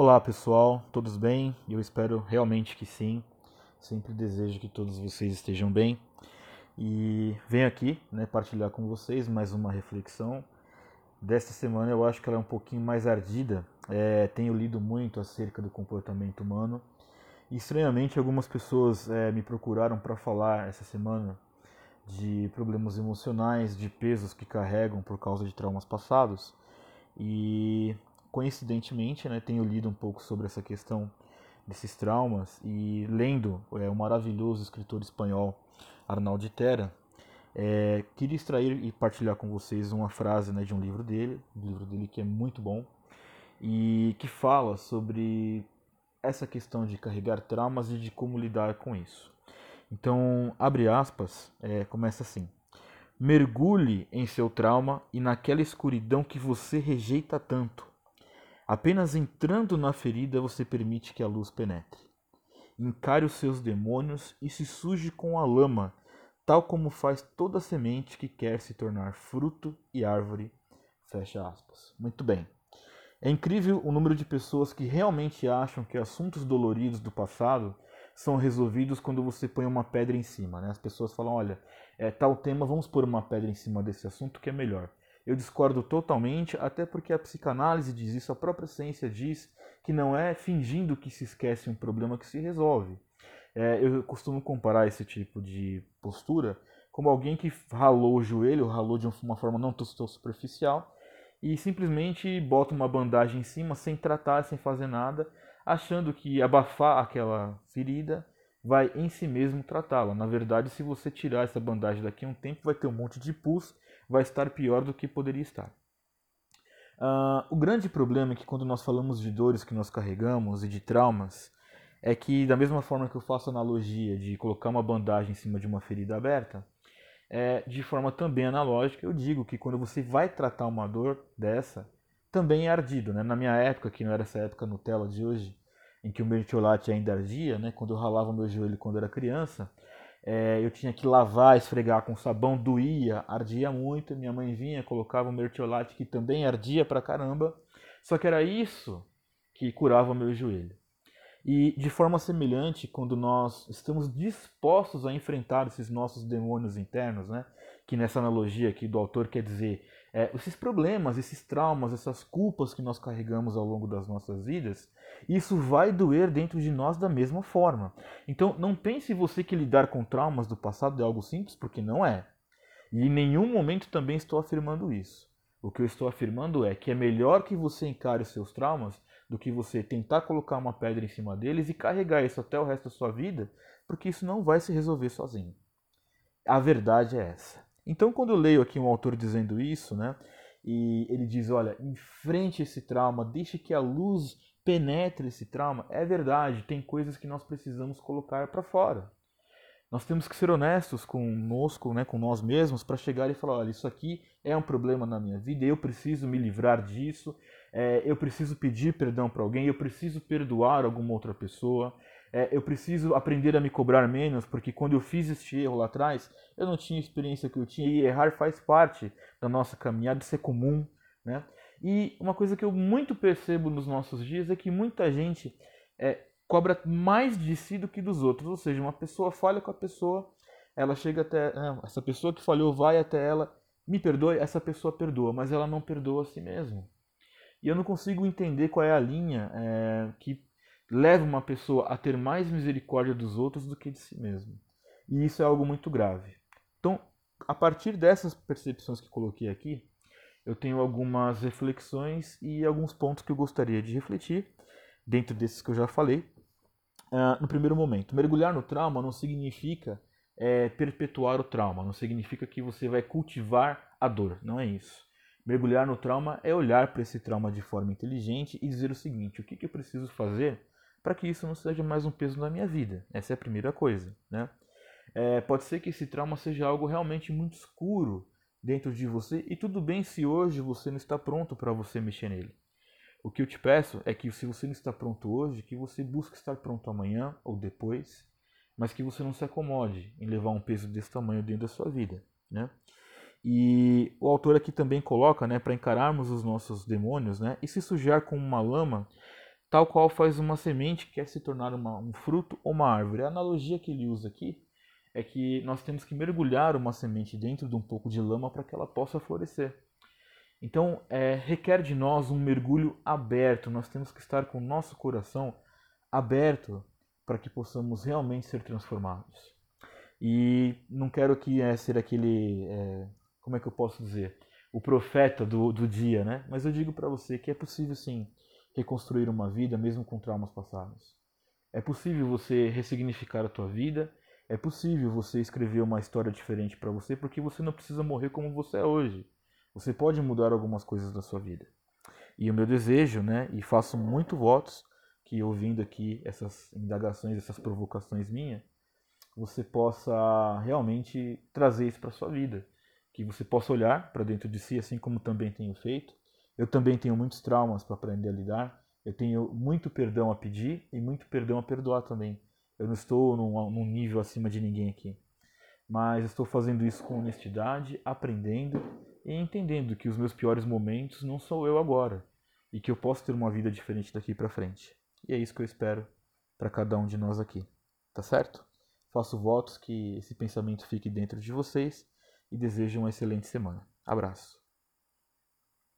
Olá pessoal, todos bem? Eu espero realmente que sim. Sempre desejo que todos vocês estejam bem. E venho aqui né, partilhar com vocês mais uma reflexão. Desta semana eu acho que ela é um pouquinho mais ardida. É, tenho lido muito acerca do comportamento humano. E estranhamente algumas pessoas é, me procuraram para falar essa semana de problemas emocionais, de pesos que carregam por causa de traumas passados. E coincidentemente, né, tenho lido um pouco sobre essa questão desses traumas e lendo é, o maravilhoso escritor espanhol Arnaldo Terra, é, queria extrair e partilhar com vocês uma frase né, de um livro dele, um livro dele que é muito bom e que fala sobre essa questão de carregar traumas e de como lidar com isso. Então, abre aspas, é, começa assim: Mergulhe em seu trauma e naquela escuridão que você rejeita tanto. Apenas entrando na ferida você permite que a luz penetre. Encare os seus demônios e se suje com a lama, tal como faz toda semente que quer se tornar fruto e árvore. Fecha aspas. Muito bem. É incrível o número de pessoas que realmente acham que assuntos doloridos do passado são resolvidos quando você põe uma pedra em cima. Né? As pessoas falam: olha, é tal tema, vamos pôr uma pedra em cima desse assunto que é melhor. Eu discordo totalmente, até porque a psicanálise diz isso, a própria ciência diz que não é fingindo que se esquece um problema que se resolve. É, eu costumo comparar esse tipo de postura como alguém que ralou o joelho, ralou de uma forma não tão superficial e simplesmente bota uma bandagem em cima sem tratar, sem fazer nada, achando que abafar aquela ferida vai em si mesmo tratá-la. Na verdade, se você tirar essa bandagem daqui a um tempo, vai ter um monte de pus vai estar pior do que poderia estar. Uh, o grande problema é que quando nós falamos de dores que nós carregamos e de traumas, é que da mesma forma que eu faço analogia de colocar uma bandagem em cima de uma ferida aberta, é, de forma também analógica, eu digo que quando você vai tratar uma dor dessa, também é ardido. Né? Na minha época, que não era essa época Nutella de hoje, em que o mertiolate ainda ardia, né? quando eu ralava meu joelho quando era criança, é, eu tinha que lavar, esfregar com sabão, doía, ardia muito. Minha mãe vinha, colocava o mertiolate que também ardia pra caramba. Só que era isso que curava o meu joelho. E de forma semelhante, quando nós estamos dispostos a enfrentar esses nossos demônios internos, né? que nessa analogia aqui do autor quer dizer é, esses problemas, esses traumas, essas culpas que nós carregamos ao longo das nossas vidas, isso vai doer dentro de nós da mesma forma. Então, não pense você que lidar com traumas do passado é algo simples, porque não é. E em nenhum momento também estou afirmando isso. O que eu estou afirmando é que é melhor que você encare os seus traumas do que você tentar colocar uma pedra em cima deles e carregar isso até o resto da sua vida, porque isso não vai se resolver sozinho. A verdade é essa. Então, quando eu leio aqui um autor dizendo isso, né, e ele diz: olha, enfrente esse trauma, deixe que a luz penetre esse trauma, é verdade, tem coisas que nós precisamos colocar para fora. Nós temos que ser honestos conosco, né, com nós mesmos, para chegar e falar: olha, isso aqui é um problema na minha vida, eu preciso me livrar disso, é, eu preciso pedir perdão para alguém, eu preciso perdoar alguma outra pessoa, é, eu preciso aprender a me cobrar menos, porque quando eu fiz este erro lá atrás, eu não tinha a experiência que eu tinha e errar faz parte da nossa caminhada, isso é comum, né? E uma coisa que eu muito percebo nos nossos dias é que muita gente é, cobra mais de si do que dos outros, ou seja, uma pessoa falha com a pessoa, ela chega até, não, essa pessoa que falhou vai até ela, me perdoe, essa pessoa perdoa, mas ela não perdoa a si mesma. E eu não consigo entender qual é a linha é, que leva uma pessoa a ter mais misericórdia dos outros do que de si mesmo. E isso é algo muito grave. Então, a partir dessas percepções que coloquei aqui, eu tenho algumas reflexões e alguns pontos que eu gostaria de refletir, dentro desses que eu já falei. Uh, no primeiro momento, mergulhar no trauma não significa é, perpetuar o trauma, não significa que você vai cultivar a dor, não é isso. Mergulhar no trauma é olhar para esse trauma de forma inteligente e dizer o seguinte: o que, que eu preciso fazer para que isso não seja mais um peso na minha vida? Essa é a primeira coisa. Né? É, pode ser que esse trauma seja algo realmente muito escuro dentro de você e tudo bem se hoje você não está pronto para você mexer nele. O que eu te peço é que se você não está pronto hoje, que você busque estar pronto amanhã ou depois, mas que você não se acomode em levar um peso desse tamanho dentro da sua vida, né? E o autor aqui também coloca, né, para encararmos os nossos demônios, né, e se sujar com uma lama, tal qual faz uma semente que quer se tornar uma, um fruto ou uma árvore. A analogia que ele usa aqui é que nós temos que mergulhar uma semente dentro de um pouco de lama para que ela possa florescer. Então, é, requer de nós um mergulho aberto, nós temos que estar com o nosso coração aberto para que possamos realmente ser transformados. E não quero que é, ser aquele, é, como é que eu posso dizer, o profeta do, do dia, né? Mas eu digo para você que é possível sim reconstruir uma vida mesmo com traumas passados. É possível você ressignificar a tua vida, é possível você escrever uma história diferente para você, porque você não precisa morrer como você é hoje. Você pode mudar algumas coisas da sua vida. E o meu desejo, né, e faço muito votos que ouvindo aqui essas indagações, essas provocações minhas, você possa realmente trazer isso para sua vida, que você possa olhar para dentro de si, assim como também tenho feito. Eu também tenho muitos traumas para aprender a lidar. Eu tenho muito perdão a pedir e muito perdão a perdoar também. Eu não estou num, num nível acima de ninguém aqui, mas estou fazendo isso com honestidade, aprendendo e entendendo que os meus piores momentos não sou eu agora e que eu posso ter uma vida diferente daqui para frente. E é isso que eu espero para cada um de nós aqui. Tá certo? Faço votos que esse pensamento fique dentro de vocês e desejo uma excelente semana. Abraço.